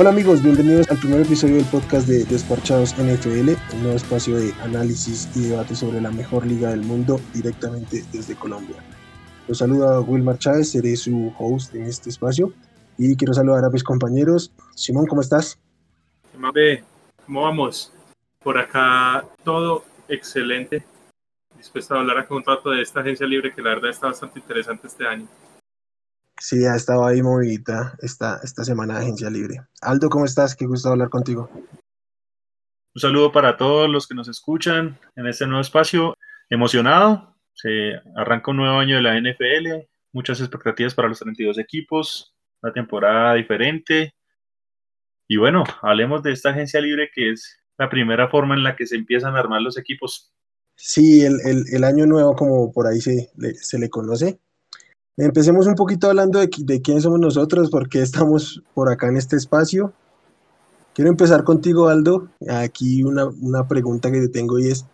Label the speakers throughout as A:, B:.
A: Hola amigos, bienvenidos al primer episodio del podcast de Desparchados NFL, un nuevo espacio de análisis y debate sobre la mejor liga del mundo directamente desde Colombia. Los saluda Wilmar Chávez, seré su host en este espacio y quiero saludar a mis compañeros. Simón, ¿cómo estás?
B: ¿cómo vamos? Por acá todo excelente, dispuesto a hablar a un rato de esta agencia libre que la verdad está bastante interesante este año.
A: Sí, ha estado ahí movidita esta, esta semana de agencia libre. Aldo, ¿cómo estás? Qué gusto hablar contigo.
C: Un saludo para todos los que nos escuchan en este nuevo espacio. Emocionado, se arranca un nuevo año de la NFL, muchas expectativas para los 32 equipos, una temporada diferente. Y bueno, hablemos de esta agencia libre que es la primera forma en la que se empiezan a armar los equipos.
A: Sí, el, el, año nuevo, como por ahí se se le conoce, Empecemos un poquito hablando de, quién somos nosotros, por qué estamos por acá en este espacio. Quiero empezar contigo, Aldo. Aquí una, pregunta que te tengo y es,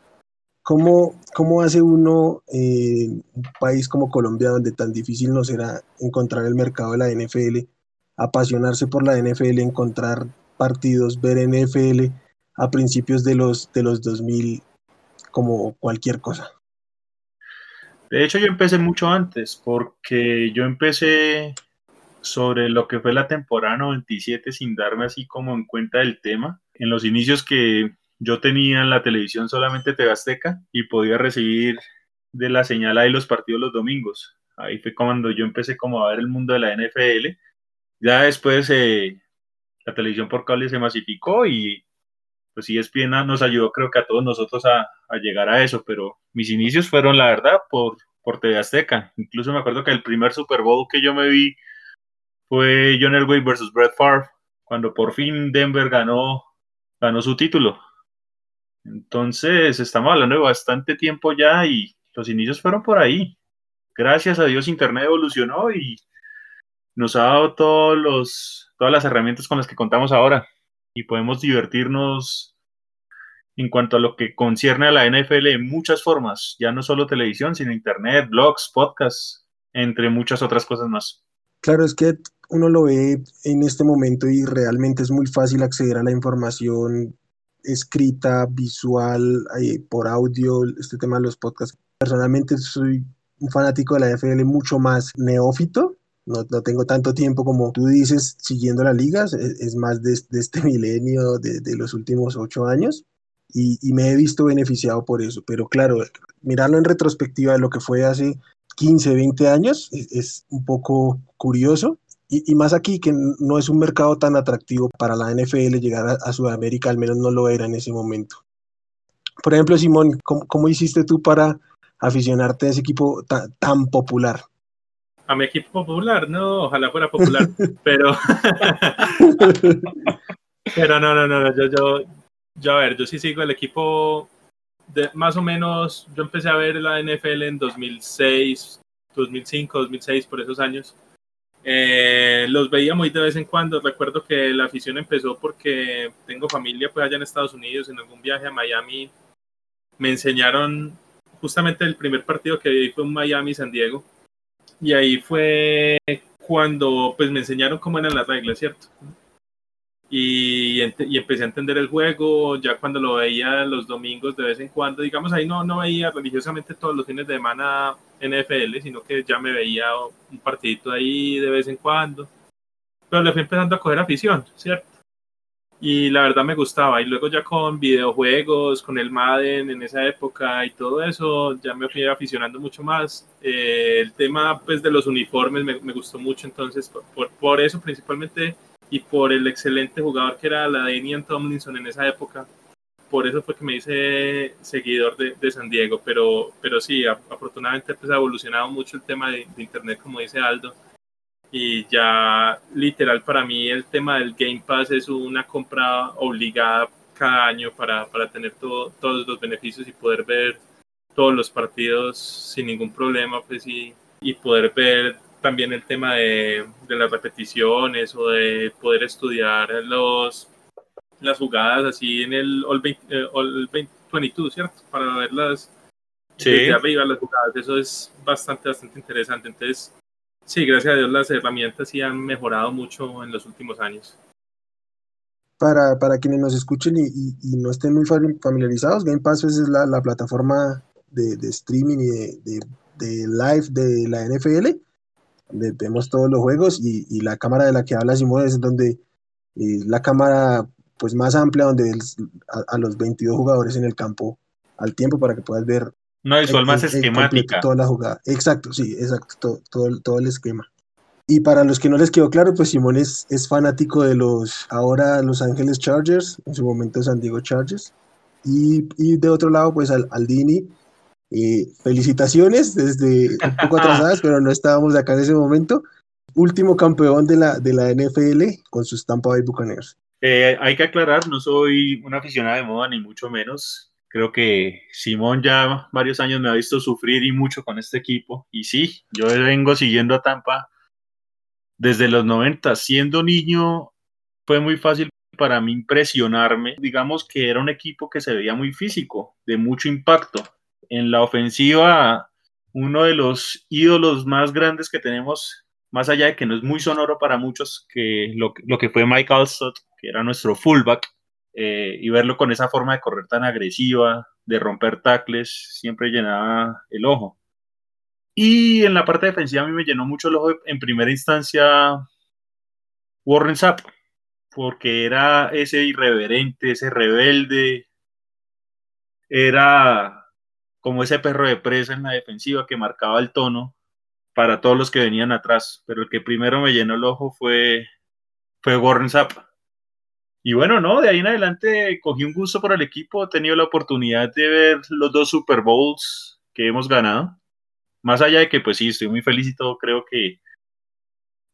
A: ¿cómo, cómo hace uno en un país como Colombia, donde tan difícil no será encontrar el mercado de la NFL, apasionarse por la NFL, encontrar partidos, ver NFL a principios de los, de los 2000 como cualquier cosa?
C: De hecho, yo empecé mucho antes, porque yo empecé sobre lo que fue la temporada 97 sin darme así como en cuenta del tema. En los inicios que yo tenía en la televisión solamente TV y podía recibir de la señal ahí los partidos los domingos. Ahí fue cuando yo empecé como a ver el mundo de la NFL. Ya después eh, la televisión por cable se masificó y pues sí, ESPN nos ayudó creo que a todos nosotros a, a, llegar a eso, pero mis inicios fueron la verdad por, por TV Azteca. Incluso me acuerdo que el primer Super Bowl que yo me vi fue John Elway versus Brett Favre, cuando por fin Denver ganó, ganó su título. Entonces, estamos hablando de bastante tiempo ya y los inicios fueron por ahí. Gracias a Dios Internet evolucionó y nos ha dado todos los, todas las herramientas con las que contamos ahora y podemos divertirnos en cuanto a lo que concierne a la NFL en muchas formas, ya no solo televisión, sino internet, blogs, podcasts, entre muchas otras cosas más.
A: Claro, es que uno lo ve en este momento y realmente es muy fácil acceder a la información escrita, visual, eh, por audio, este tema de los podcasts. Personalmente soy un fanático de la NFL mucho más neófito, no, tengo tanto tiempo como tú dices siguiendo las ligas, es, más de, este milenio, de, los últimos ocho años, y, y, me he visto beneficiado por eso. Pero claro, mirarlo en retrospectiva de lo que fue hace 15, 20 años es, es un poco curioso. Y, y, más aquí que no es un mercado tan atractivo para la NFL llegar a, a Sudamérica, al menos no lo era en ese momento. Por ejemplo, Simón, ¿cómo, cómo hiciste tú para aficionarte a ese equipo tan, tan popular?
B: a mi equipo popular, no, ojalá fuera popular, pero pero no, no, no, yo, yo, yo, a ver, yo sí sigo el equipo de más o menos, yo empecé a ver la NFL en 2006, 2005, 2006, por esos años. Eh, los veía muy de vez en cuando. Recuerdo que la afición empezó porque tengo familia pues allá en Estados Unidos, en algún viaje a Miami. Me enseñaron justamente el primer partido que vi fue en Miami, San Diego y ahí fue cuando pues me enseñaron cómo eran las reglas, ¿cierto? Y, y, empecé a entender el juego, ya cuando lo veía los domingos de vez en cuando, digamos, ahí no, no veía religiosamente todos los fines de semana NFL, sino que ya me veía un partidito ahí de vez en cuando, pero le fui empezando a coger afición, ¿cierto? y la verdad me gustaba. Y luego ya con videojuegos, con el Madden en esa época y todo eso, ya me fui aficionando mucho más. Eh, el tema pues de los uniformes me, me gustó mucho, entonces por, por, eso principalmente y por el excelente jugador que era la Daniel Tomlinson en esa época. Por eso fue que me hice seguidor de, de San Diego, pero, pero sí, afortunadamente pues ha evolucionado mucho el tema de, de Internet, como dice Aldo y ya literal para mí el tema del Game Pass es una compra obligada cada año para, para tener todo, todos los beneficios y poder ver todos los partidos sin ningún problema pues y, y poder ver también el tema de, de, las repeticiones o de poder estudiar los las jugadas así en el All, 20, eh, All 20, 22, ¿cierto? Para verlas sí. desde arriba las jugadas, eso es bastante, bastante interesante. Entonces, Sí, gracias a Dios las herramientas sí han mejorado mucho en los últimos años.
A: para, para quienes nos escuchen y, y, no estén muy familiarizados, Game Pass es la, la plataforma de, de, streaming y de, de, de, live de la NFL, donde vemos todos los juegos y, y la cámara de la que habla Simón es donde eh, la cámara pues más amplia donde a, a, los 22 jugadores en el campo al tiempo para que puedas ver
C: una visual más esquemática.
A: Toda la jugada. Exacto, sí, exacto, todo, todo, el esquema. Y para los que no les quedó claro, pues Simón es, es, fanático de los ahora Los Ángeles Chargers, en su momento San Diego Chargers. Y, y de otro lado, pues al, Dini, eh, felicitaciones desde un poco atrasadas, pero no estábamos acá en ese momento. Último campeón de la, de la NFL con sus Tampa Bay Buccaneers.
C: Eh, hay que aclarar, no soy un aficionado de moda, ni mucho menos. Creo que Simón ya varios años me ha visto sufrir y mucho con este equipo. Y sí, yo vengo siguiendo a Tampa desde los 90. Siendo niño fue muy fácil para mí impresionarme. Digamos que era un equipo que se veía muy físico, de mucho impacto. En la ofensiva, uno de los ídolos más grandes que tenemos, más allá de que no es muy sonoro para muchos, que lo, que fue Mike Alstott, que era nuestro fullback, eh, y verlo con esa forma de correr tan agresiva, de romper tacles, siempre llenaba el ojo. Y en la parte defensiva a mí me llenó mucho el ojo en primera instancia Warren Sapp, porque era ese irreverente, ese rebelde, era como ese perro de presa en la defensiva que marcaba el tono para todos los que venían atrás, pero el que primero me llenó el ojo fue, fue Warren Sapp y bueno, no, de ahí en adelante cogí un gusto por el equipo, he tenido la oportunidad de ver los dos Super Bowls que hemos ganado. Más allá de que, pues sí, estoy muy feliz y todo, creo que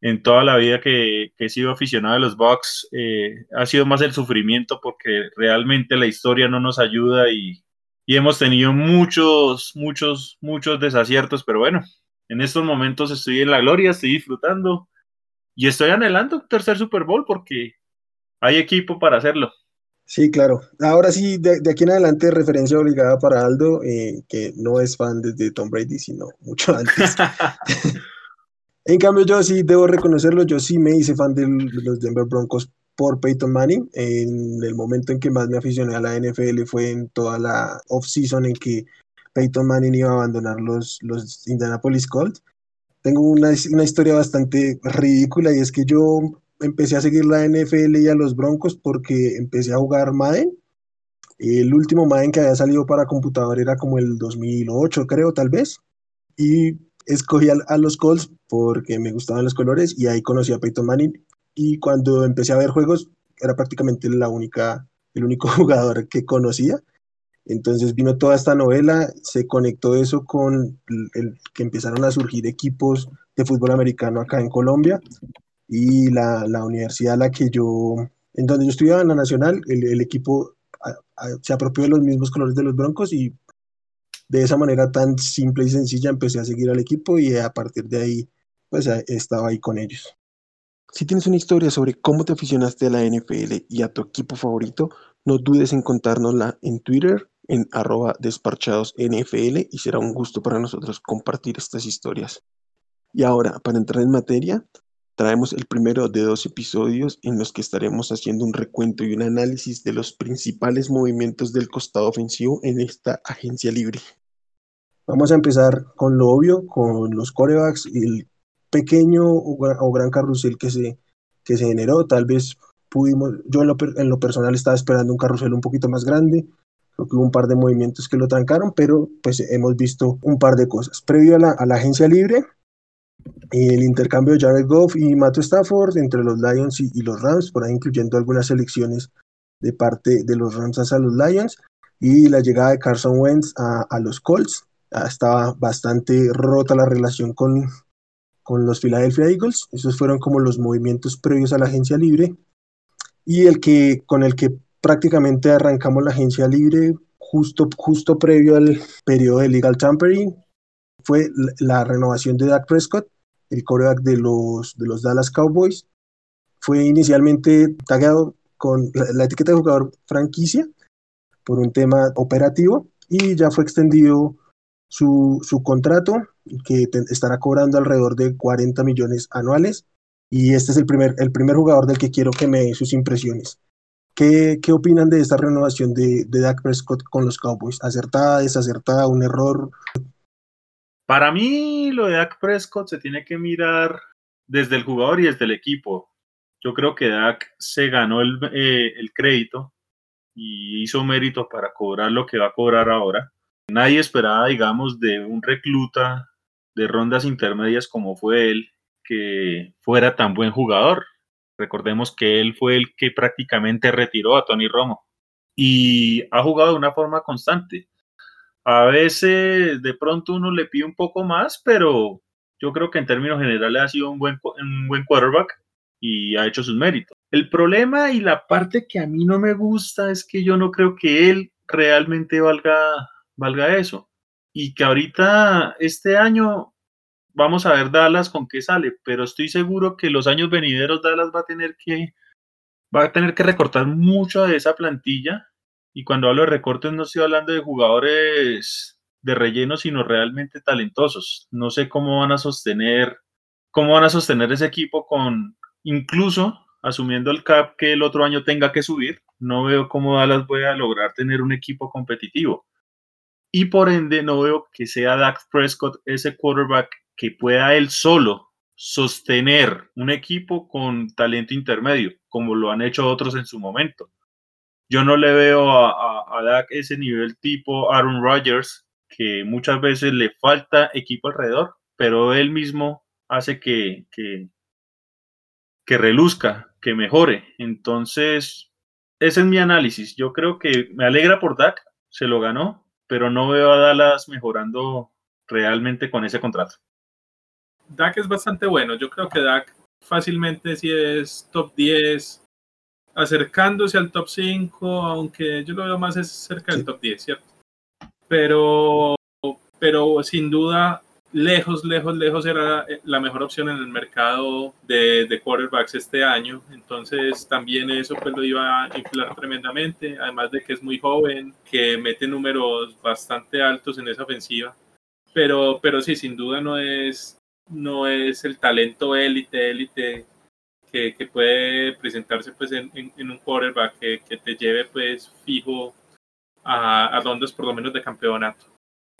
C: en toda la vida que, he sido aficionado a los Bucks eh, ha sido más el sufrimiento porque realmente la historia no nos ayuda y, y hemos tenido muchos, muchos, muchos desaciertos, pero bueno, en estos momentos estoy en la gloria, estoy disfrutando y estoy anhelando un tercer Super Bowl porque hay equipo para hacerlo.
A: Sí, claro. Ahora sí, de, aquí en adelante, referencia obligada para Aldo, eh, que no es fan desde Tom Brady, sino mucho antes. en cambio, yo sí debo reconocerlo, yo sí me hice fan de los Denver Broncos por Peyton Manning. En el momento en que más me aficioné a la NFL fue en toda la off-season en que Peyton Manning iba a abandonar los, los Indianapolis Colts. Tengo una, una historia bastante ridícula y es que yo empecé a seguir la NFL y a los Broncos porque empecé a jugar Madden. El último Madden que había salido para computador era como el 2008, creo, tal vez. Y escogí a, los Colts porque me gustaban los colores y ahí conocí a Peyton Manning. Y cuando empecé a ver juegos, era prácticamente la única, el único jugador que conocía. Entonces vino toda esta novela, se conectó eso con el, que empezaron a surgir equipos de fútbol americano acá en Colombia y la, la, universidad a la que yo, en donde yo estudiaba en la Nacional, el, el equipo se apropió de los mismos colores de los Broncos y de esa manera tan simple y sencilla empecé a seguir al equipo y a partir de ahí pues estaba ahí con ellos. Si tienes una historia sobre cómo te aficionaste a la NFL y a tu equipo favorito, no dudes en contárnosla en Twitter en arroba y será un gusto para nosotros compartir estas historias. Y ahora, para entrar en materia, traemos el primero de dos episodios en los que estaremos haciendo un recuento y un análisis de los principales movimientos del costado ofensivo en esta agencia libre. Vamos a empezar con lo obvio, con los corebacks y el pequeño o gran carrusel que se, que se generó. Tal vez pudimos, yo en lo, en lo personal estaba esperando un carrusel un poquito más grande, creo que hubo un par de movimientos que lo trancaron, pero pues hemos visto un par de cosas. Previo a la, a la agencia libre, el intercambio de Jared Goff y Matthew Stafford entre los Lions y, los Rams, por ahí incluyendo algunas selecciones de parte de los Rams hacia los Lions, y la llegada de Carson Wentz a, los Colts. estaba bastante rota la relación con, con los Philadelphia Eagles. Esos fueron como los movimientos previos a la agencia libre. Y el que, con el que prácticamente arrancamos la agencia libre justo, justo previo al periodo de legal tampering fue la renovación de Dak Prescott, el coreback de los, de los Dallas Cowboys. Fue inicialmente tagado con la, etiqueta de jugador franquicia por un tema operativo y ya fue extendido su, su contrato que estará cobrando alrededor de 40 millones anuales y este es el primer, el primer jugador del que quiero que me dé sus impresiones. ¿Qué, ¿Qué, opinan de esta renovación de, de Dak Prescott con los Cowboys? ¿Acertada, desacertada, un error?
C: Para mí, lo de Dak Prescott se tiene que mirar desde el jugador y desde el equipo. Yo creo que Dak se ganó el, eh, el crédito y hizo mérito para cobrar lo que va a cobrar ahora. Nadie esperaba, digamos, de un recluta de rondas intermedias como fue él, que fuera tan buen jugador. Recordemos que él fue el que prácticamente retiró a Tony Romo y ha jugado de una forma constante. A veces de pronto uno le pide un poco más, pero yo creo que en términos generales ha sido un buen, un buen quarterback y ha hecho sus méritos. El problema y la parte que a mí no me gusta es que yo no creo que él realmente valga, valga eso. Y que ahorita, este año, vamos a ver Dallas con qué sale, pero estoy seguro que los años venideros Dallas va a tener que, va a tener que recortar mucho de esa plantilla. Y cuando hablo de recortes no estoy hablando de jugadores de relleno, sino realmente talentosos. No sé cómo van a sostener, cómo van a sostener ese equipo con, incluso asumiendo el cap que el otro año tenga que subir, no veo cómo Dallas puede a lograr tener un equipo competitivo. Y por ende no veo que sea Dak Prescott ese quarterback que pueda él solo sostener un equipo con talento intermedio, como lo han hecho otros en su momento. Yo no le veo a, Dak ese nivel tipo Aaron Rodgers, que muchas veces le falta equipo alrededor, pero él mismo hace que, que, que reluzca, que mejore. Entonces, ese es mi análisis. Yo creo que me alegra por Dak, se lo ganó, pero no veo a Dallas mejorando realmente con ese contrato.
B: Dak es bastante bueno. Yo creo que Dak fácilmente si es top 10, acercándose al top 5, aunque yo lo veo más cerca del top 10, ¿cierto? Pero, pero sin duda, lejos, lejos, lejos era la mejor opción en el mercado de, quarterbacks este año. Entonces también eso pues lo iba a inflar tremendamente, además de que es muy joven, que mete números bastante altos en esa ofensiva. Pero, pero sí, sin duda no es, no es el talento élite, élite que, puede presentarse pues en, un quarterback que, que, te lleve pues fijo a, a rondas por lo menos de campeonato.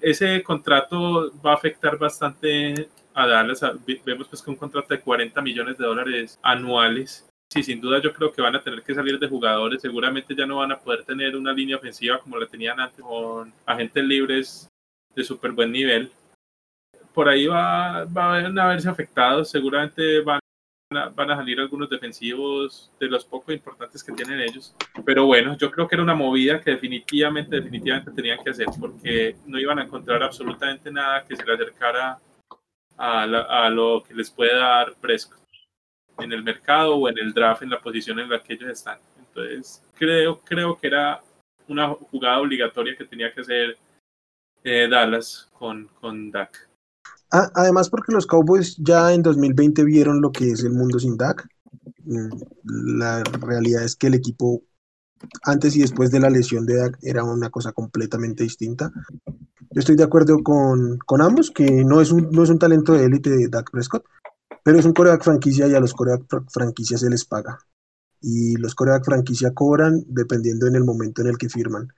B: Ese contrato va a afectar bastante a Dallas. Vemos pues que un contrato de 40 millones de dólares anuales sí, sin duda yo creo que van a tener que salir de jugadores. Seguramente ya no van a poder tener una línea ofensiva como la tenían antes con agentes libres de súper buen nivel por ahí va, van a verse afectados, seguramente van van a salir algunos defensivos de los poco importantes que tienen ellos, pero bueno, yo creo que era una movida que definitivamente, definitivamente tenían que hacer, porque no iban a encontrar absolutamente nada que se le acercara a, a lo que les puede dar Prescott en el mercado o en el draft en la posición en la que ellos están. Entonces, creo, creo que era una jugada obligatoria que tenía que hacer eh, Dallas con, con Dak.
A: Además, porque los Cowboys ya en 2020 vieron lo que es el mundo sin Dak. Mm, la realidad es que el equipo, antes y después de la lesión de Dak, era una cosa completamente distinta. Yo estoy de acuerdo con, con ambos, que no es, un, no es un talento de élite de Dak Prescott, pero es un coreback franquicia y a los coreback franquicia se les paga. Y los coreback franquicia cobran dependiendo en el momento en el que firman.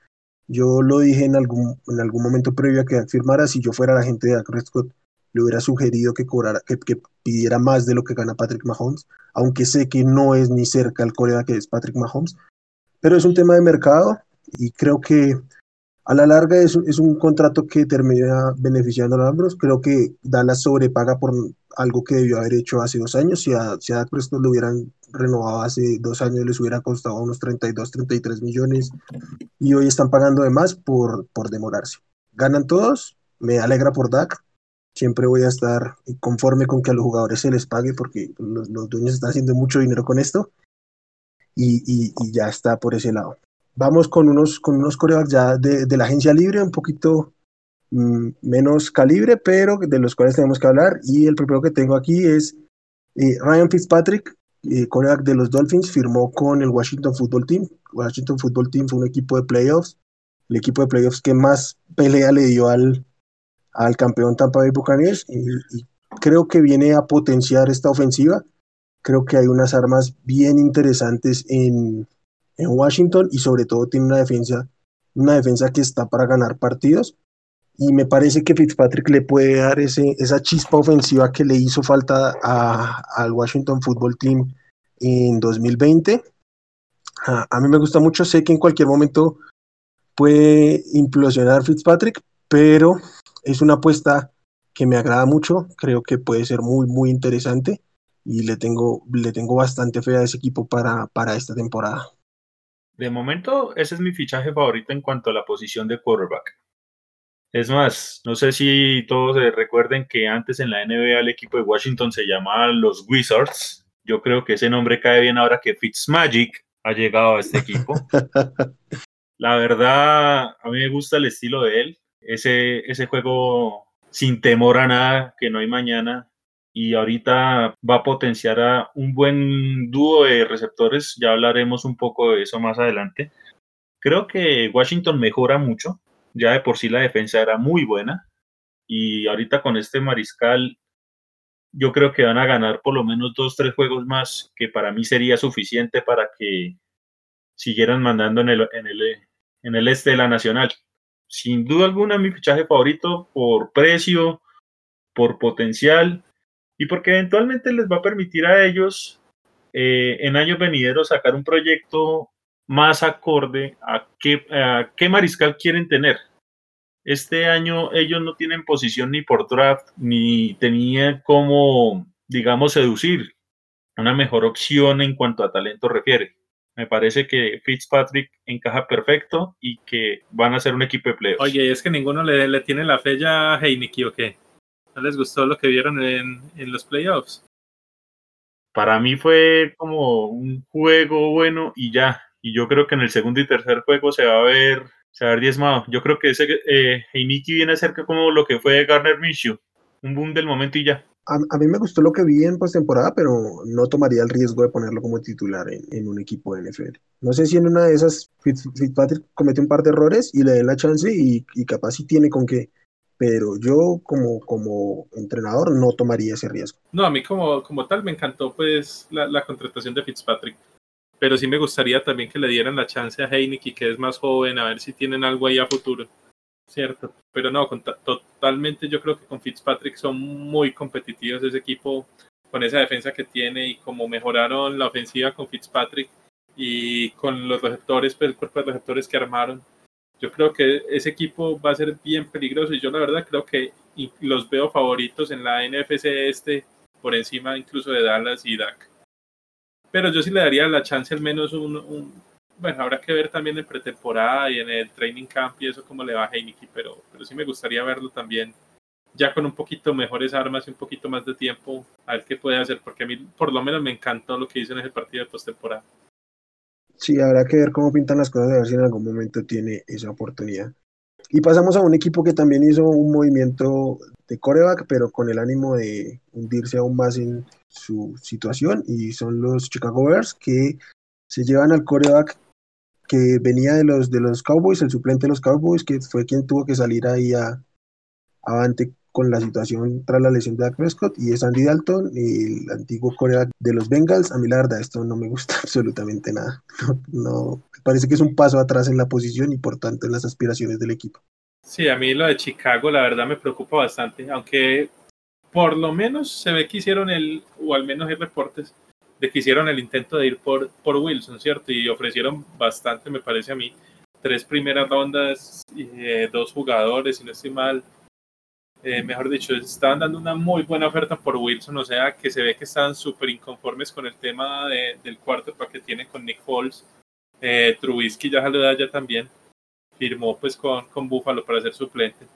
A: Yo lo dije en algún, en algún momento previo a que firmara, si yo fuera la gente de Dak Prescott, le hubiera sugerido que, cobrara, que, pidiera más de lo que gana Patrick Mahomes, aunque sé que no es ni cerca el Corea que es Patrick Mahomes, pero es un tema de mercado y creo que a la larga es, es un contrato que termina beneficiando a los ambos. Creo que Dallas sobrepaga por algo que debió haber hecho hace dos años. Si a, si a lo hubieran renovado hace dos años, les hubiera costado unos 32, 33 millones y hoy están pagando de más por, por demorarse. Ganan todos, me alegra por Dak, siempre voy a estar conforme con que a los jugadores se les pague porque los, dueños están haciendo mucho dinero con esto y, y, ya está por ese lado. Vamos con unos, con unos corebacks ya de, de la agencia libre, un poquito mm, menos calibre, pero de los cuales tenemos que hablar. Y el primero que tengo aquí es eh, Ryan Fitzpatrick, eh, coreback de los Dolphins, firmó con el Washington Football Team. Washington Football Team fue un equipo de playoffs, el equipo de playoffs que más pelea le dio al, al campeón Tampa Bay Buccaneers y, creo que viene a potenciar esta ofensiva. Creo que hay unas armas bien interesantes en, en Washington y sobre todo tiene una defensa, una defensa que está para ganar partidos y me parece que Fitzpatrick le puede dar ese, esa chispa ofensiva que le hizo falta al Washington Football Team en 2020. A, a, mí me gusta mucho, sé que en cualquier momento puede implosionar Fitzpatrick, pero es una apuesta que me agrada mucho, creo que puede ser muy, muy interesante y le tengo, le tengo bastante fe a ese equipo para, para esta temporada.
C: De momento, ese es mi fichaje favorito en cuanto a la posición de quarterback. Es más, no sé si todos recuerden que antes en la NBA el equipo de Washington se llamaba los Wizards. Yo creo que ese nombre cae bien ahora que Fitzmagic ha llegado a este equipo. la verdad, a mí me gusta el estilo de él. Ese, ese juego sin temor a nada, que no hay mañana. Y ahorita va a potenciar a un buen dúo de receptores. Ya hablaremos un poco de eso más adelante. Creo que Washington mejora mucho ya de por sí la defensa era muy buena y ahorita con este mariscal yo creo que van a ganar por lo menos dos, tres juegos más, que para mí sería suficiente para que siguieran mandando en el, en el, en el este de la Nacional. Sin duda alguna mi fichaje favorito por precio, por potencial y porque eventualmente les va a permitir a ellos eh, en años venideros sacar un proyecto más acorde a qué, qué mariscal quieren tener. Este año ellos no tienen posición ni por draft, ni tenían como, digamos, seducir una mejor opción en cuanto a talento refiere. Me parece que Fitzpatrick encaja perfecto y que van a ser un equipo de playoffs.
B: Oye, ¿es que ninguno le, le tiene la fe ya a Heineken o qué? ¿No les gustó lo que vieron en, en los playoffs?
C: Para mí fue como un juego bueno y ya y yo creo que en el segundo y tercer juego se va a ver, se va a ver diezmado. Yo creo que ese eh, Heiniki viene a ser como lo que fue Garner Minshew, un boom del momento y ya.
A: A, mí me gustó lo que vi en postemporada, pero no tomaría el riesgo de ponerlo como titular en, un equipo de NFL. No sé si en una de esas Fitzpatrick comete un par de errores y le den la chance y, capaz si tiene con qué pero yo como, como entrenador no tomaría ese riesgo.
B: No, a mí como, como tal me encantó pues la, la contratación de Fitzpatrick pero sí me gustaría también que le dieran la chance a Heineken, que es más joven, a ver si tienen algo ahí a futuro, ¿cierto? Pero no, totalmente yo creo que con Fitzpatrick son muy competitivos ese equipo con esa defensa que tiene y como mejoraron la ofensiva con Fitzpatrick y con los receptores, pues el cuerpo de receptores que armaron, yo creo que ese equipo va a ser bien peligroso y yo la verdad creo que los veo favoritos en la NFC este por encima incluso de Dallas y Dak pero yo sí le daría la chance al menos un, bueno, habrá que ver también en pretemporada y en el training camp y eso cómo le va a Heineken, pero, pero sí me gustaría verlo también ya con un poquito mejores armas y un poquito más de tiempo a ver qué puede hacer, porque a mí por lo menos me encantó lo que hizo en ese partido de postemporada.
A: Sí, habrá que ver cómo pintan las cosas, a ver si en algún momento tiene esa oportunidad. Y pasamos a un equipo que también hizo un movimiento de coreback, pero con el ánimo de hundirse aún más en su situación, y son los Chicago Bears que se llevan al coreback que venía de los, de los Cowboys, el suplente de los Cowboys, que fue quien tuvo que salir ahí a, avante con la situación tras la lesión de Dak Prescott, y es Andy Dalton, el antiguo coreback de los Bengals. A mí la verdad esto no me gusta absolutamente nada. no, parece que es un paso atrás en la posición y por tanto en las aspiraciones del equipo.
B: Sí, a mí lo de Chicago la verdad me preocupa bastante, aunque por lo menos se ve que hicieron el, o al menos hay reportes de que hicieron el intento de ir por, por Wilson, ¿cierto? Y ofrecieron bastante, me parece a mí, tres primeras rondas, eh, dos jugadores, si no estoy mal. Eh, mejor dicho, estaban dando una muy buena oferta por Wilson, o sea que se ve que estaban súper inconformes con el tema del cuarto que tienen con Nick Foles. Eh, Trubisky ya saluda ya también firmó pues con, con Buffalo para ser suplente.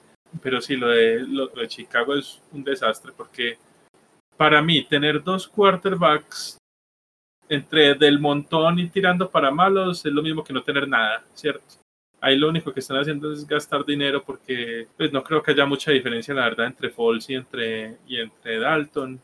B: Pero sí, lo de, lo de Chicago es un desastre porque para mí tener dos quarterbacks entre del montón y tirando para malos es lo mismo que no tener nada, ¿cierto? Ahí lo único que están haciendo es gastar dinero porque pues no creo que haya mucha diferencia la verdad entre Foles y entre, y entre Dalton.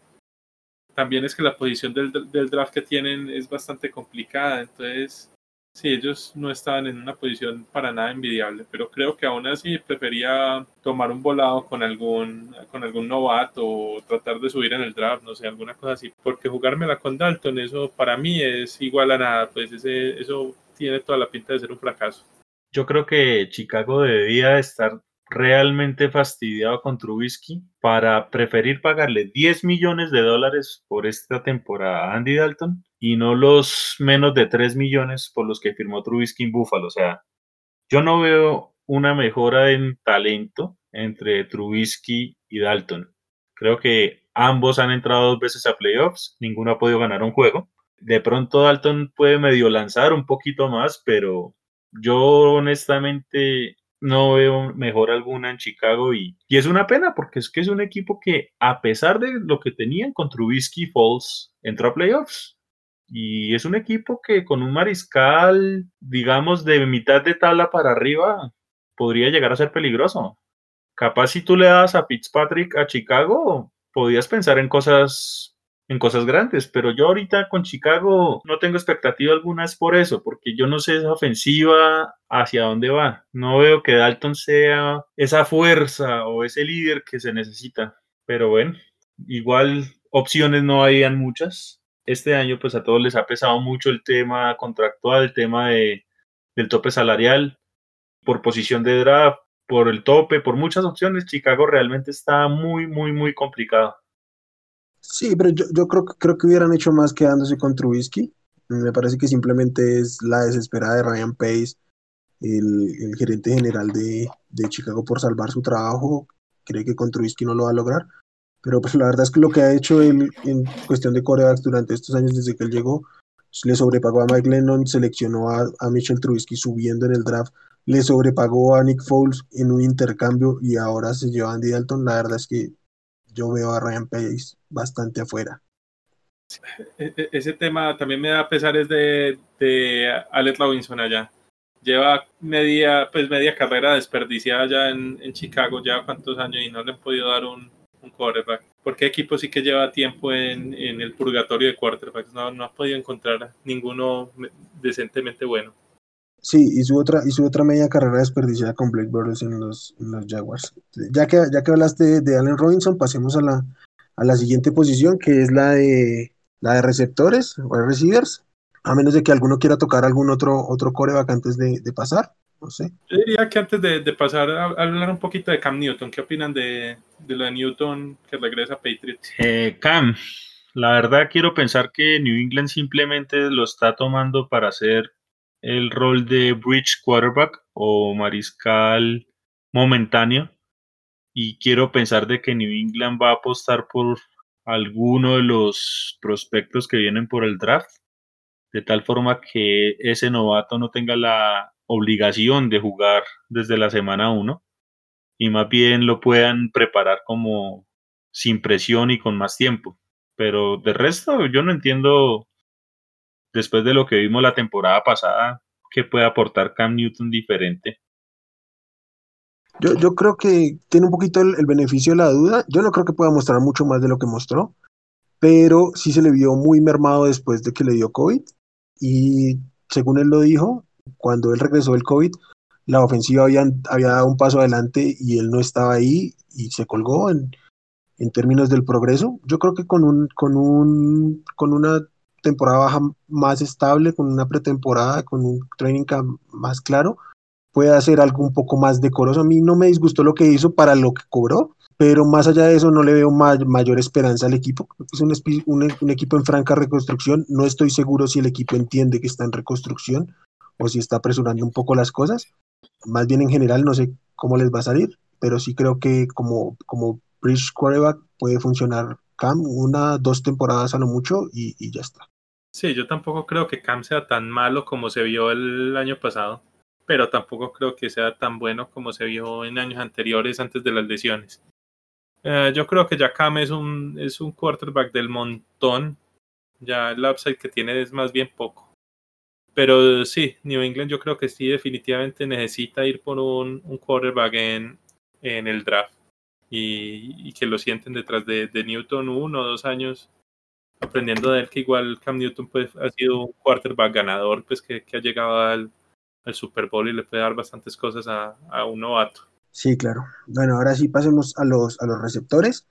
B: También es que la posición del, del draft que tienen es bastante complicada, entonces Sí, ellos no estaban en una posición para nada envidiable, pero creo que aún así prefería tomar un volado con algún, con algún novato o tratar de subir en el draft, no sé, alguna cosa así, porque jugármela con Dalton, eso para mí es igual a nada, pues ese, eso tiene toda la pinta de ser un fracaso.
C: Yo creo que Chicago debía estar realmente fastidiado con Trubisky para preferir pagarle 10 millones de dólares por esta temporada a Andy Dalton y no los menos de 3 millones por los que firmó Trubisky en Buffalo. O sea, yo no veo una mejora en talento entre Trubisky y Dalton. Creo que ambos han entrado dos veces a playoffs, ninguno ha podido ganar un juego. De pronto Dalton puede medio lanzar un poquito más, pero yo honestamente no veo mejor alguna en Chicago y, y, es una pena porque es que es un equipo que a pesar de lo que tenían con Trubisky Falls entró a playoffs y es un equipo que con un mariscal digamos de mitad de tabla para arriba podría llegar a ser peligroso capaz si tú le das a Fitzpatrick a Chicago podías pensar en cosas en cosas grandes, pero yo ahorita con Chicago no tengo expectativa alguna es por eso, porque yo no sé esa ofensiva hacia dónde va. No veo que Dalton sea esa fuerza o ese líder que se necesita. Pero bueno, igual opciones no habían muchas. Este año pues a todos les ha pesado mucho el tema contractual, el tema de, del tope salarial, por posición de draft, por el tope, por muchas opciones. Chicago realmente está muy, muy, muy complicado.
A: Sí, pero yo, yo creo, creo que hubieran hecho más quedándose con Trubisky. Me parece que simplemente es la desesperada de Ryan Pace, el, gerente general de, de, Chicago, por salvar su trabajo. Cree que con Trubisky no lo va a lograr. Pero pues la verdad es que lo que ha hecho él en cuestión de corebacks durante estos años desde que él llegó, le sobrepagó a Mike Lennon, seleccionó a, a Mitchell Trubisky subiendo en el draft, le sobrepagó a Nick Foles en un intercambio y ahora se lleva a Andy Dalton. La verdad es que yo veo a Ryan Pace bastante afuera.
B: E, e, ese tema también me da pesares de, de Alex Robinson allá. Lleva media, pues media carrera desperdiciada ya en, en Chicago, ya cuántos años y no le han podido dar un, un quarterback. Porque equipo sí que lleva tiempo en, en el purgatorio de quarterbacks. No, no ha podido encontrar ninguno decentemente bueno.
A: Sí, y su otra, y su otra media carrera desperdiciada con Blake Bortles en los, en los Jaguars. Ya que, ya que hablaste de Allen Robinson, pasemos a la, a la siguiente posición, que es la de la de receptores o receivers, a menos de que alguno quiera tocar algún otro, otro coreback antes de, de pasar. No sé.
B: Yo diría que antes de, de, pasar a hablar un poquito de Cam Newton, ¿qué opinan de, de lo de Newton que regresa a Patriots?
C: Eh, Cam, la verdad quiero pensar que New England simplemente lo está tomando para hacer el rol de bridge quarterback o mariscal momentáneo y quiero pensar de que New England va a apostar por alguno de los prospectos que vienen por el draft, de tal forma que ese novato no tenga la obligación de jugar desde la semana 1 y más bien lo puedan preparar como sin presión y con más tiempo. Pero de resto yo no entiendo después de lo que vimos la temporada pasada, ¿qué puede aportar Cam Newton diferente?
A: Yo, yo creo que tiene un poquito el, el, beneficio de la duda. Yo no creo que pueda mostrar mucho más de lo que mostró, pero sí se le vio muy mermado después de que le dio COVID. Y según él lo dijo, cuando él regresó del COVID, la ofensiva había, dado un paso adelante y él no estaba ahí y se colgó en, términos del progreso. Yo creo que con, un, con, un, una temporada baja más estable, con una pretemporada, con un training camp más claro, puede hacer algo un poco más decoroso. A mí no me disgustó lo que hizo para lo que cobró, pero más allá de eso no le veo mayor esperanza al equipo. Es un, un, equipo en franca reconstrucción. No estoy seguro si el equipo entiende que está en reconstrucción o si está apresurando un poco las cosas. Más bien en general no sé cómo les va a salir, pero sí creo que como, como bridge quarterback puede funcionar Cam una, dos temporadas a lo mucho y, y ya está.
B: Sí, yo tampoco creo que Cam sea tan malo como se vio el año pasado, pero tampoco creo que sea tan bueno como se vio en años anteriores antes de las lesiones. Eh, yo creo que ya Cam es un, es un quarterback del montón, ya el upside que tiene es más bien poco. Pero sí, New England yo creo que sí definitivamente necesita ir por un, quarterback en, en el draft y, y, que lo sienten detrás de, de Newton uno o dos años aprendiendo de él que igual Cam Newton pues, ha sido un quarterback ganador, pues que, que ha llegado al, al, Super Bowl y le puede dar bastantes cosas a, a, un novato.
A: Sí, claro. Bueno, ahora sí pasemos a los, a los receptores.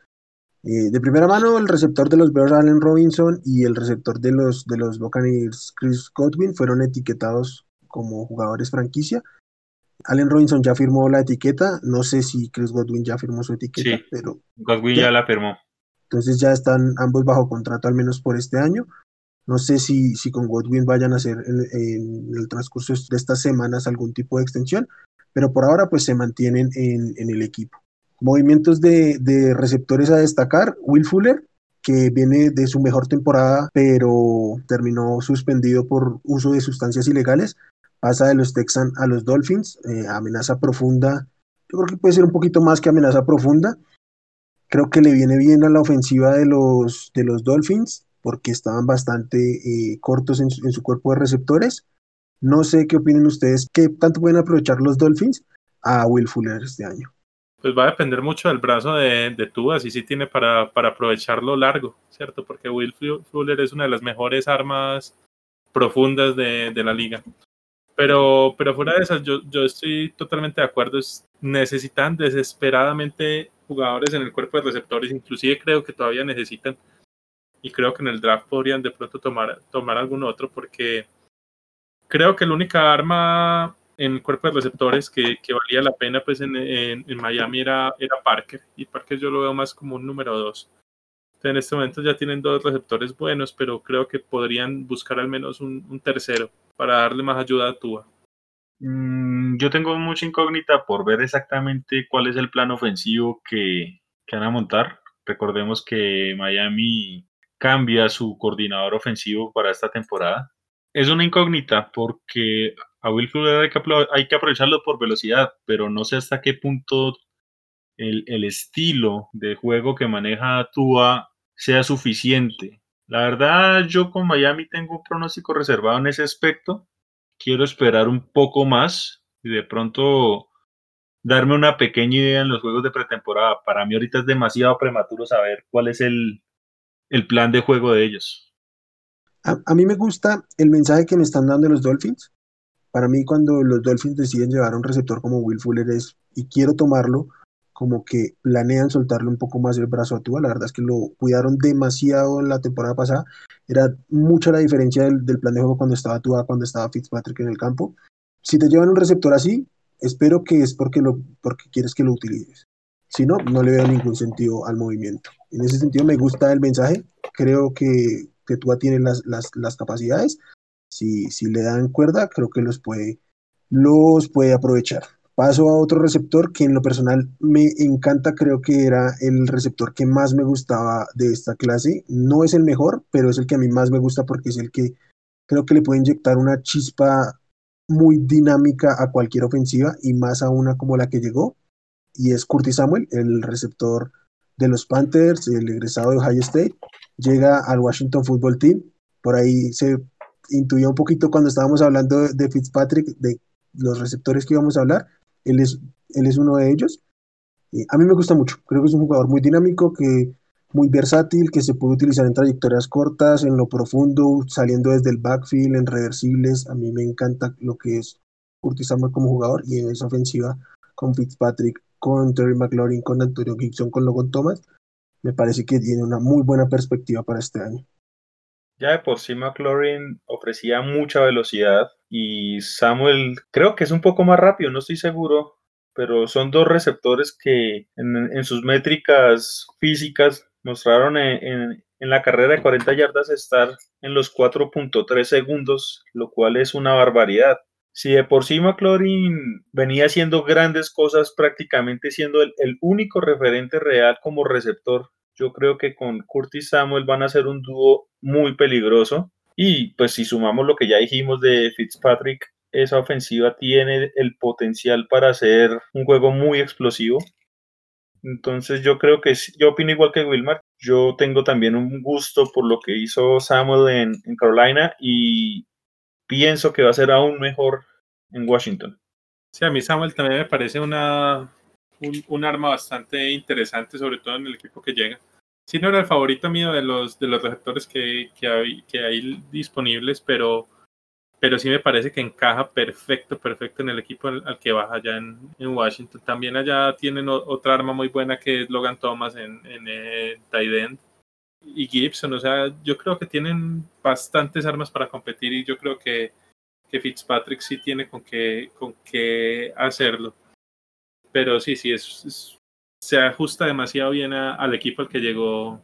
A: Eh, de primera mano, el receptor de los Bears, Allen Robinson, y el receptor de los, de los Buccaneers, Chris Godwin, fueron etiquetados como jugadores franquicia. Allen Robinson ya firmó la etiqueta, no sé si Chris Godwin ya firmó su etiqueta,
C: Sí.
A: pero
C: Godwin ya,
A: Ya.
C: la firmó.
A: entonces ya están ambos bajo contrato al menos por este año. No sé si, si con Godwin vayan a hacer en, en el transcurso de estas semanas algún tipo de extensión, pero por ahora pues se mantienen en, en el equipo. Movimientos de, receptores a destacar, Will Fuller, que viene de su mejor temporada, pero terminó suspendido por uso de sustancias ilegales, pasa de los Texans a los Dolphins, eh, amenaza profunda, yo creo que puede ser un poquito más que amenaza profunda, creo que le viene bien a la ofensiva de los, de los Dolphins, porque estaban bastante eh, cortos en su, en su cuerpo de receptores. No sé qué opinen ustedes, qué tanto pueden aprovechar los Dolphins a Will Fuller este año.
B: Pues va a depender mucho del brazo de, de Tua, si sí tiene para, para aprovecharlo largo, ¿cierto? Porque Will Fu- Fuller es una de las mejores armas profundas de, de la liga. Pero, pero fuera de esas, yo, yo estoy totalmente de acuerdo. es- necesitan desesperadamente jugadores en el cuerpo de receptores. Inclusive creo que todavía necesitan. Y creo que en el draft podrían de pronto tomar, tomar algún otro porque creo que la única arma en cuerpo de receptores que, que valía la pena pues en, en, en Miami era, era Parker. Y Parker yo lo veo más como un número dos. Entonces, en este momento ya tienen dos receptores buenos, pero creo que podrían buscar al menos un, un tercero para darle más ayuda a Tua.
C: Mm, yo tengo mucha incógnita por ver exactamente cuál es el plan ofensivo que, que van a montar. Recordemos que Miami cambia su coordinador ofensivo para esta temporada. Es una incógnita porque a Will hay que aprovecharlo por velocidad, pero no sé hasta qué punto el, el estilo de juego que maneja Tua sea suficiente. La verdad, yo con Miami tengo un pronóstico reservado en ese aspecto quiero esperar un poco más y de pronto darme una pequeña idea en los juegos de pretemporada. Para mí ahorita es demasiado prematuro saber cuál es el, el plan de juego de ellos.
A: A, a mí me gusta el mensaje que me están dando los Dolphins. Para mí, cuando los Dolphins deciden llevar un receptor como Will Fuller es, y quiero tomarlo, como que planean soltarle un poco más el brazo a Tua. La verdad es que lo cuidaron demasiado la temporada pasada. Era mucha la diferencia del, del plan de juego cuando estaba Tua, cuando estaba Fitzpatrick en el campo. Si te llevan un receptor así, espero que es porque, lo, porque quieres que lo utilices. Si no, no le veo ningún sentido al movimiento. En ese sentido, me gusta el mensaje. Creo que, que Tua tiene las, las, las capacidades. Si, si le dan cuerda, creo que los puede, los puede aprovechar. Paso a otro receptor que en lo personal me encanta, creo que era el receptor que más me gustaba de esta clase. No es el mejor, pero es el que a mí más me gusta porque es el que creo que le puede inyectar una chispa muy dinámica a cualquier ofensiva y más a una como la que llegó. Y es Curtis Samuel, el receptor de los Panthers, el egresado de Ohio State. Llega al Washington Football Team. Por ahí se intuía un poquito cuando estábamos hablando de Fitzpatrick, de los receptores que íbamos a hablar. Él es, él es uno de ellos. Y a mí me gusta mucho. Creo que es un jugador muy dinámico, que muy versátil, que se puede utilizar en trayectorias cortas, en lo profundo, saliendo desde el backfield, en reversibles. A mí me encanta lo que es Curtis Samuel como jugador y en esa ofensiva con Fitzpatrick, con Terry McLaurin, con Antonio Gibson, con Logan Thomas. Me parece que tiene una muy buena perspectiva para este año.
C: Ya de por sí McLaurin ofrecía mucha velocidad y Samuel creo que es un poco más rápido, no estoy seguro, pero son dos receptores que en, sus métricas físicas mostraron en, la carrera de 40 yardas estar en los 4.3 segundos, lo cual es una barbaridad. Si de por sí McLaurin venía haciendo grandes cosas, prácticamente siendo el único referente real como receptor yo creo que con Curtis Samuel van a ser un dúo muy peligroso. Y pues si sumamos lo que ya dijimos de Fitzpatrick, esa ofensiva tiene el potencial para hacer un juego muy explosivo. Entonces yo creo que yo opino igual que Wilmar. Yo tengo también un gusto por lo que hizo Samuel en, en Carolina y pienso que va a ser aún mejor en Washington.
B: Sí, a mí Samuel también me parece una, un, arma bastante interesante, sobre todo en el equipo que llega. Sí, no era el favorito mío de los, de los receptores que, que, hay, disponibles, pero, pero sí me parece que encaja perfecto, perfecto en el equipo al, que baja allá en, Washington. También allá tienen otra arma muy buena que es Logan Thomas en, en eh, end y Gibson. O sea, yo creo que tienen bastantes armas para competir y yo creo que, que Fitzpatrick sí tiene con qué, con qué hacerlo. Pero sí, sí, es, se ajusta demasiado bien al equipo al que llegó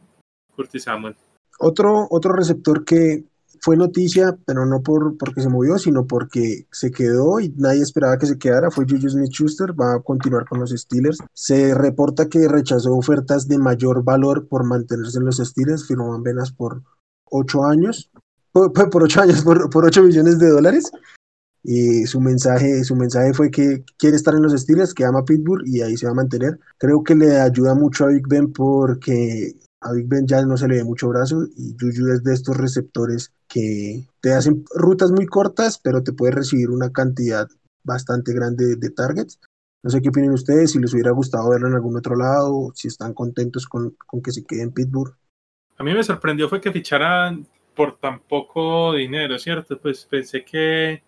B: Curtis Samuel.
A: Otro, otro receptor que fue noticia, pero no por, porque se movió, sino porque se quedó y nadie esperaba que se quedara, fue Juju Smith-Schuster, va a continuar con los Steelers. Se reporta que rechazó ofertas de mayor valor por mantenerse en los Steelers, firmó apenas por ocho años, por, por ocho años, por, por 8 millones de dólares. Y su mensaje, su mensaje fue que quiere estar en los Steelers, que ama Pittsburgh y ahí se va a mantener. Creo que le ayuda mucho a Big Ben porque a Big Ben ya no se le ve mucho brazo y Juju es de estos receptores que te hacen rutas muy cortas, pero te puede recibir una cantidad bastante grande de targets. No sé qué opinan ustedes, si les hubiera gustado verlo en algún otro lado, si están contentos con, con que se quede en Pittsburgh.
B: A mí me sorprendió fue que ficharan por tan poco dinero, ¿cierto? Pues pensé que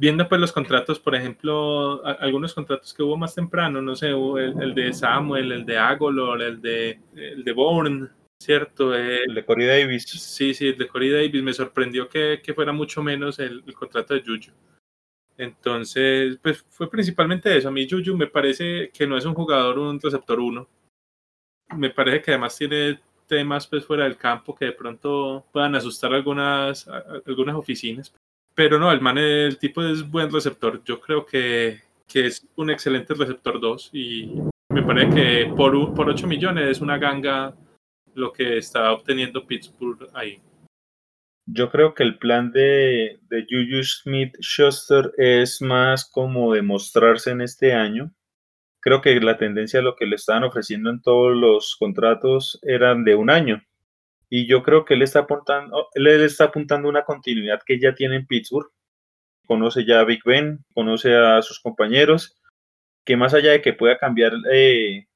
B: viendo pues los contratos, por ejemplo, algunos contratos que hubo más temprano, no sé, el, de Samuel, el de Agolor, el de, el de Bourne, ¿cierto?
C: el de Corey Davis.
B: Sí, sí, el de Corey Davis. Me sorprendió que, que fuera mucho menos el, contrato de Juju. Entonces, pues fue principalmente eso. A mí Juju me parece que no es un jugador, un receptor uno. Me parece que además tiene temas pues fuera del campo que de pronto puedan asustar algunas, algunas oficinas. Pero no, el man, tipo es buen receptor. Yo creo que, que es un excelente receptor 2 y me parece que por, por 8 millones es una ganga lo que está obteniendo Pittsburgh ahí.
C: Yo creo que el plan de, de Juju Smith Schuster es más como demostrarse en este año. Creo que la tendencia a lo que le estaban ofreciendo en todos los contratos eran de un año. Y yo creo que él está apuntando, él está apuntando una continuidad que ya tiene en Pittsburgh. Conoce ya a Big Ben, conoce a sus compañeros, que más allá de que pueda cambiar eh,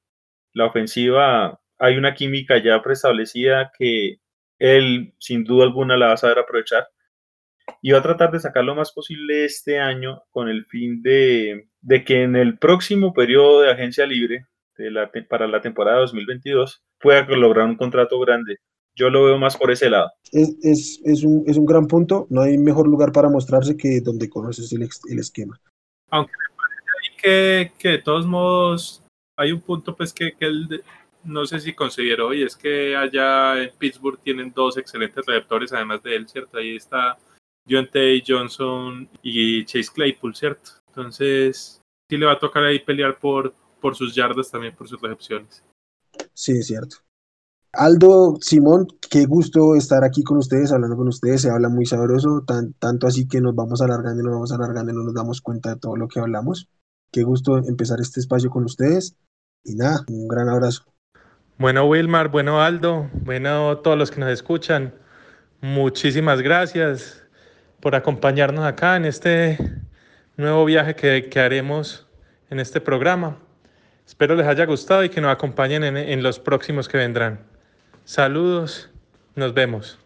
C: la ofensiva, hay una química ya preestablecida que él sin duda alguna la va a saber aprovechar. Y va a tratar de sacar lo más posible este año con el fin de, de que en el próximo periodo de agencia libre de la, para la temporada 2022 pueda lograr un contrato grande yo lo veo más por ese lado.
A: Es, es, es, un, es un gran punto. No hay mejor lugar para mostrarse que donde conoces el, el esquema.
B: Aunque me parece que, que de todos modos hay un punto pues que, que él no sé si consideró y es que allá en Pittsburgh tienen dos excelentes receptores además de él, ¿cierto? Ahí está John Tay Johnson y Chase Claypool, ¿cierto? Entonces sí le va a tocar ahí pelear por, por sus yardas también, por sus recepciones.
A: Sí, es cierto. Aldo, Simón, qué gusto estar aquí con ustedes, hablando con ustedes, se habla muy sabroso, tan, tanto así que nos vamos alargando y nos vamos alargando y no nos damos cuenta de todo lo que hablamos. Qué gusto empezar este espacio con ustedes y nada, un gran abrazo.
D: Bueno, Wilmar, bueno, Aldo, bueno, todos los que nos escuchan, muchísimas gracias por acompañarnos acá en este nuevo viaje que, que haremos en este programa. Espero les haya gustado y que nos acompañen en, en los próximos que vendrán. Saludos, nos vemos.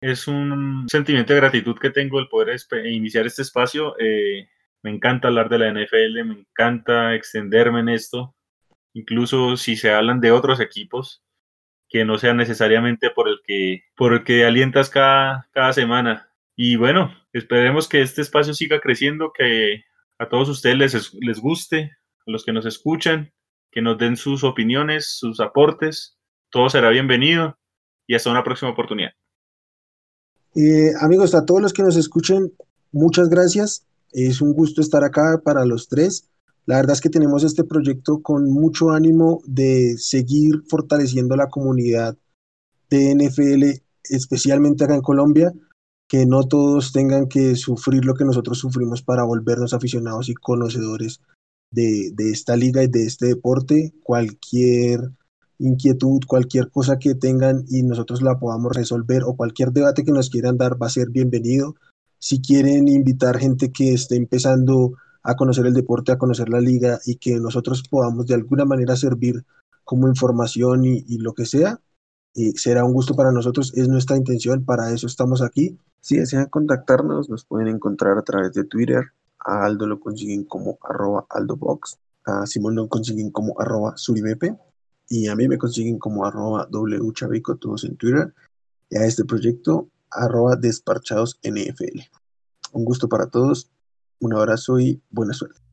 C: Es un sentimiento de gratitud que tengo el poder iniciar este espacio. Eh, me encanta hablar de la NFL, me encanta extenderme en esto, incluso si se hablan de otros equipos, que no sea necesariamente por el que, por el que alientas cada, cada semana. Y bueno, esperemos que este espacio siga creciendo, que a todos ustedes les, les guste, a los que nos escuchan, que nos den sus opiniones, sus aportes todo será bienvenido y hasta una próxima oportunidad.
A: Eh, amigos, a todos los que nos escuchen, muchas gracias. Es un gusto estar acá para los tres. La verdad es que tenemos este proyecto con mucho ánimo de seguir fortaleciendo la comunidad de NFL, especialmente acá en Colombia, que no todos tengan que sufrir lo que nosotros sufrimos para volvernos aficionados y conocedores de, de esta liga y de este deporte. Cualquier inquietud, cualquier cosa que tengan y nosotros la podamos resolver o cualquier debate que nos quieran dar va a ser bienvenido. Si quieren invitar gente que esté empezando a conocer el deporte, a conocer la liga y que nosotros podamos de alguna manera servir como información y, lo que sea, eh, será un gusto para nosotros, es nuestra intención, para eso estamos aquí. Si desean contactarnos, nos pueden encontrar a través de Twitter, a Aldo lo consiguen como arroba aldobox, a Simón lo consiguen como arroba suribepe, y a mí me consiguen como arroba wchavico todos en Twitter y a este proyecto arroba desparchados NFL. Un gusto para todos, un abrazo y buena suerte.